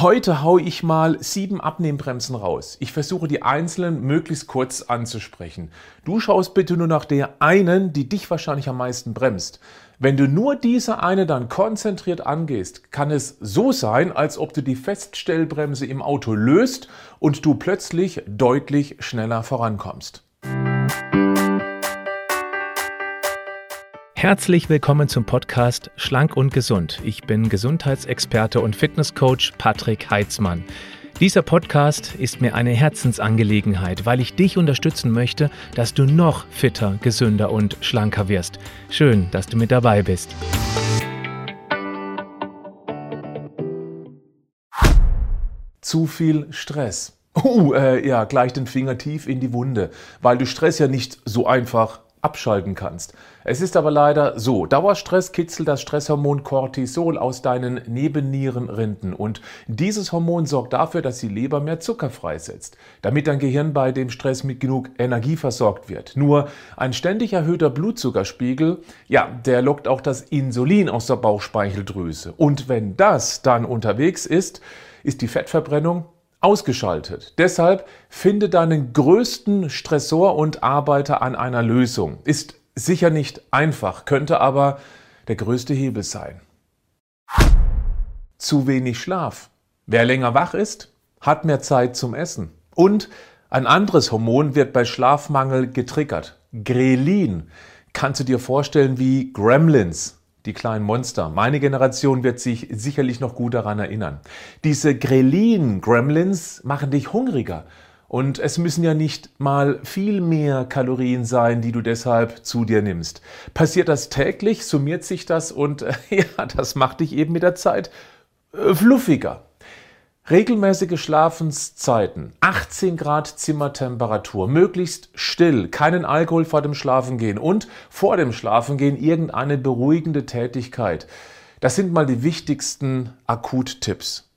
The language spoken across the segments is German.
Heute hau ich mal sieben Abnehmbremsen raus. Ich versuche die einzelnen möglichst kurz anzusprechen. Du schaust bitte nur nach der einen, die dich wahrscheinlich am meisten bremst. Wenn du nur diese eine dann konzentriert angehst, kann es so sein, als ob du die Feststellbremse im Auto löst und du plötzlich deutlich schneller vorankommst. Herzlich willkommen zum Podcast Schlank und Gesund. Ich bin Gesundheitsexperte und Fitnesscoach Patrick Heitzmann. Dieser Podcast ist mir eine Herzensangelegenheit, weil ich dich unterstützen möchte, dass du noch fitter, gesünder und schlanker wirst. Schön, dass du mit dabei bist. Zu viel Stress. Uh, äh, ja, gleich den Finger tief in die Wunde, weil du Stress ja nicht so einfach abschalten kannst. Es ist aber leider so, Dauerstress kitzelt das Stresshormon Cortisol aus deinen Nebennierenrinden und dieses Hormon sorgt dafür, dass die Leber mehr Zucker freisetzt, damit dein Gehirn bei dem Stress mit genug Energie versorgt wird. Nur ein ständig erhöhter Blutzuckerspiegel, ja, der lockt auch das Insulin aus der Bauchspeicheldrüse und wenn das dann unterwegs ist, ist die Fettverbrennung ausgeschaltet. Deshalb finde deinen größten Stressor und arbeite an einer Lösung. Ist sicher nicht einfach, könnte aber der größte Hebel sein. Zu wenig Schlaf. Wer länger wach ist, hat mehr Zeit zum Essen. Und ein anderes Hormon wird bei Schlafmangel getriggert. Grelin. Kannst du dir vorstellen wie Gremlins die kleinen Monster. Meine Generation wird sich sicherlich noch gut daran erinnern. Diese Grelin-Gremlins machen dich hungriger. Und es müssen ja nicht mal viel mehr Kalorien sein, die du deshalb zu dir nimmst. Passiert das täglich, summiert sich das und ja, das macht dich eben mit der Zeit äh, fluffiger. Regelmäßige Schlafenszeiten, 18 Grad Zimmertemperatur, möglichst still, keinen Alkohol vor dem Schlafengehen und vor dem Schlafengehen irgendeine beruhigende Tätigkeit. Das sind mal die wichtigsten Akuttipps.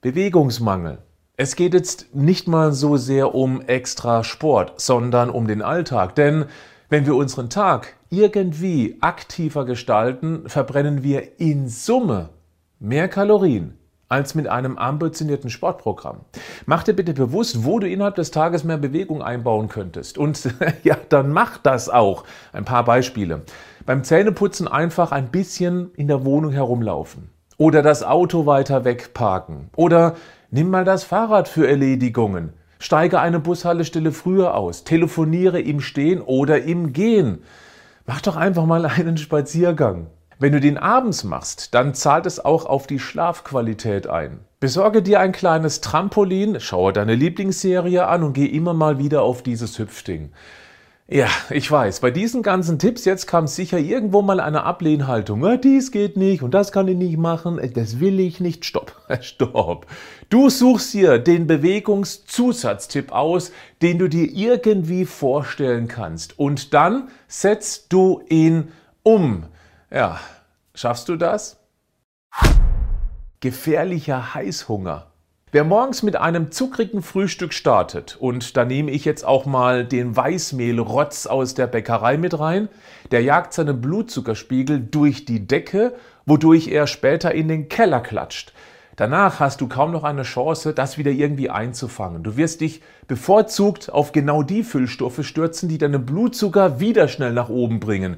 Bewegungsmangel. Es geht jetzt nicht mal so sehr um extra Sport, sondern um den Alltag. Denn wenn wir unseren Tag irgendwie aktiver gestalten, verbrennen wir in Summe mehr Kalorien als mit einem ambitionierten Sportprogramm. Mach dir bitte bewusst, wo du innerhalb des Tages mehr Bewegung einbauen könntest. Und ja, dann mach das auch. Ein paar Beispiele. Beim Zähneputzen einfach ein bisschen in der Wohnung herumlaufen. Oder das Auto weiter wegparken. Oder nimm mal das Fahrrad für Erledigungen. Steige eine Bushaltestelle früher aus. Telefoniere im Stehen oder im Gehen. Mach doch einfach mal einen Spaziergang. Wenn du den abends machst, dann zahlt es auch auf die Schlafqualität ein. Besorge dir ein kleines Trampolin, schaue deine Lieblingsserie an und geh immer mal wieder auf dieses Hüpfding. Ja, ich weiß, bei diesen ganzen Tipps jetzt kam sicher irgendwo mal eine Ablehnhaltung. Ja, dies geht nicht und das kann ich nicht machen, das will ich nicht. Stopp, stopp. Du suchst dir den Bewegungszusatztipp aus, den du dir irgendwie vorstellen kannst und dann setzt du ihn um. Ja, schaffst du das? Gefährlicher Heißhunger. Wer morgens mit einem zuckrigen Frühstück startet, und da nehme ich jetzt auch mal den Weißmehlrotz aus der Bäckerei mit rein, der jagt seinen Blutzuckerspiegel durch die Decke, wodurch er später in den Keller klatscht. Danach hast du kaum noch eine Chance, das wieder irgendwie einzufangen. Du wirst dich bevorzugt auf genau die Füllstoffe stürzen, die deinen Blutzucker wieder schnell nach oben bringen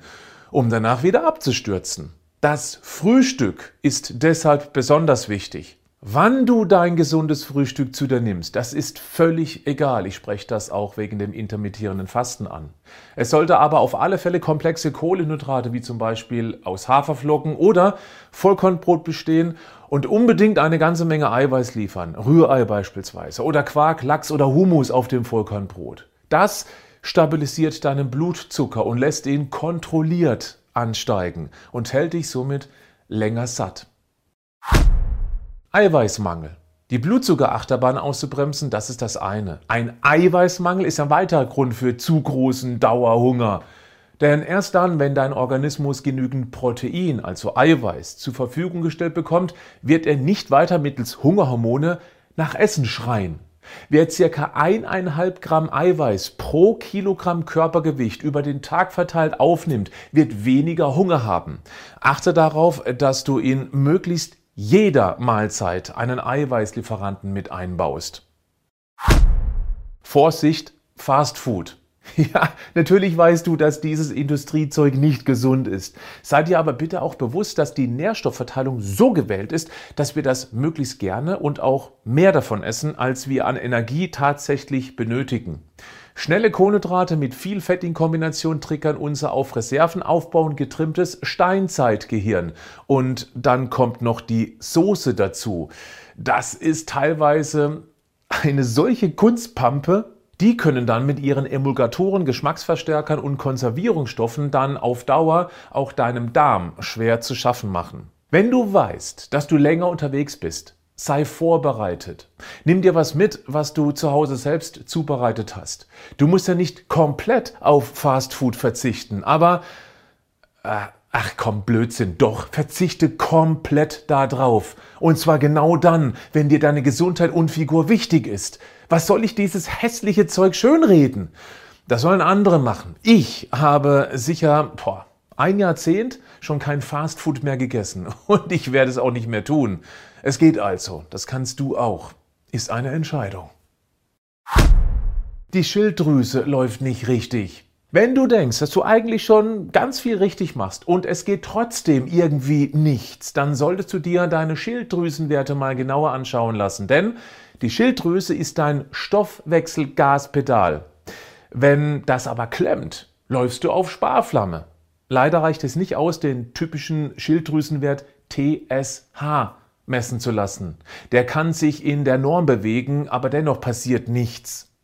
um danach wieder abzustürzen. Das Frühstück ist deshalb besonders wichtig. Wann du dein gesundes Frühstück zu dir nimmst, das ist völlig egal. Ich spreche das auch wegen dem intermittierenden Fasten an. Es sollte aber auf alle Fälle komplexe Kohlenhydrate wie zum Beispiel aus Haferflocken oder Vollkornbrot bestehen und unbedingt eine ganze Menge Eiweiß liefern. Rührei beispielsweise oder Quark, Lachs oder Hummus auf dem Vollkornbrot. Das stabilisiert deinen Blutzucker und lässt ihn kontrolliert ansteigen und hält dich somit länger satt. Eiweißmangel. Die Blutzuckerachterbahn auszubremsen, das ist das eine. Ein Eiweißmangel ist ein weiterer Grund für zu großen Dauerhunger. Denn erst dann, wenn dein Organismus genügend Protein, also Eiweiß, zur Verfügung gestellt bekommt, wird er nicht weiter mittels Hungerhormone nach Essen schreien. Wer circa eineinhalb Gramm Eiweiß pro Kilogramm Körpergewicht über den Tag verteilt aufnimmt, wird weniger Hunger haben. Achte darauf, dass du ihn möglichst jeder Mahlzeit einen Eiweißlieferanten mit einbaust. Vorsicht, Fast Food. Ja, natürlich weißt du, dass dieses Industriezeug nicht gesund ist. Sei dir aber bitte auch bewusst, dass die Nährstoffverteilung so gewählt ist, dass wir das möglichst gerne und auch mehr davon essen, als wir an Energie tatsächlich benötigen. Schnelle Kohlenhydrate mit viel Fett in Kombination triggern unser auf Reserven aufbauend getrimmtes Steinzeitgehirn. Und dann kommt noch die Soße dazu. Das ist teilweise eine solche Kunstpampe, die können dann mit ihren Emulgatoren, Geschmacksverstärkern und Konservierungsstoffen dann auf Dauer auch deinem Darm schwer zu schaffen machen. Wenn du weißt, dass du länger unterwegs bist, sei vorbereitet. Nimm dir was mit, was du zu Hause selbst zubereitet hast. Du musst ja nicht komplett auf Fastfood verzichten, aber äh, ach komm, Blödsinn, doch, verzichte komplett darauf. Und zwar genau dann, wenn dir deine Gesundheit und Figur wichtig ist. Was soll ich dieses hässliche Zeug schönreden? Das sollen andere machen. Ich habe sicher boah, ein Jahrzehnt schon kein Fastfood mehr gegessen und ich werde es auch nicht mehr tun. Es geht also, das kannst du auch. Ist eine Entscheidung. Die Schilddrüse läuft nicht richtig. Wenn du denkst, dass du eigentlich schon ganz viel richtig machst und es geht trotzdem irgendwie nichts, dann solltest du dir deine Schilddrüsenwerte mal genauer anschauen lassen. Denn die Schilddrüse ist dein Stoffwechselgaspedal. Wenn das aber klemmt, läufst du auf Sparflamme. Leider reicht es nicht aus, den typischen Schilddrüsenwert TSH messen zu lassen. Der kann sich in der Norm bewegen, aber dennoch passiert nichts.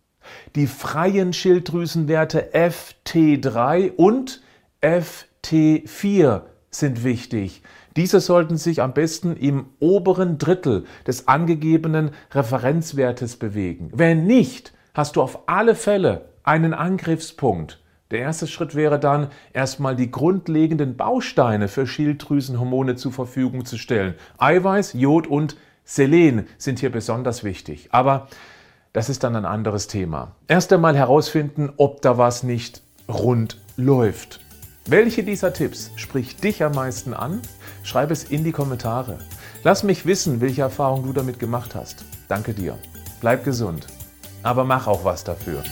Die freien Schilddrüsenwerte FT3 und FT4 sind wichtig. Diese sollten sich am besten im oberen Drittel des angegebenen Referenzwertes bewegen. Wenn nicht, hast du auf alle Fälle einen Angriffspunkt. Der erste Schritt wäre dann, erstmal die grundlegenden Bausteine für Schilddrüsenhormone zur Verfügung zu stellen. Eiweiß, Jod und Selen sind hier besonders wichtig. Aber das ist dann ein anderes Thema. Erst einmal herausfinden, ob da was nicht rund läuft. Welche dieser Tipps spricht dich am meisten an? Schreib es in die Kommentare. Lass mich wissen, welche Erfahrungen du damit gemacht hast. Danke dir. Bleib gesund. Aber mach auch was dafür.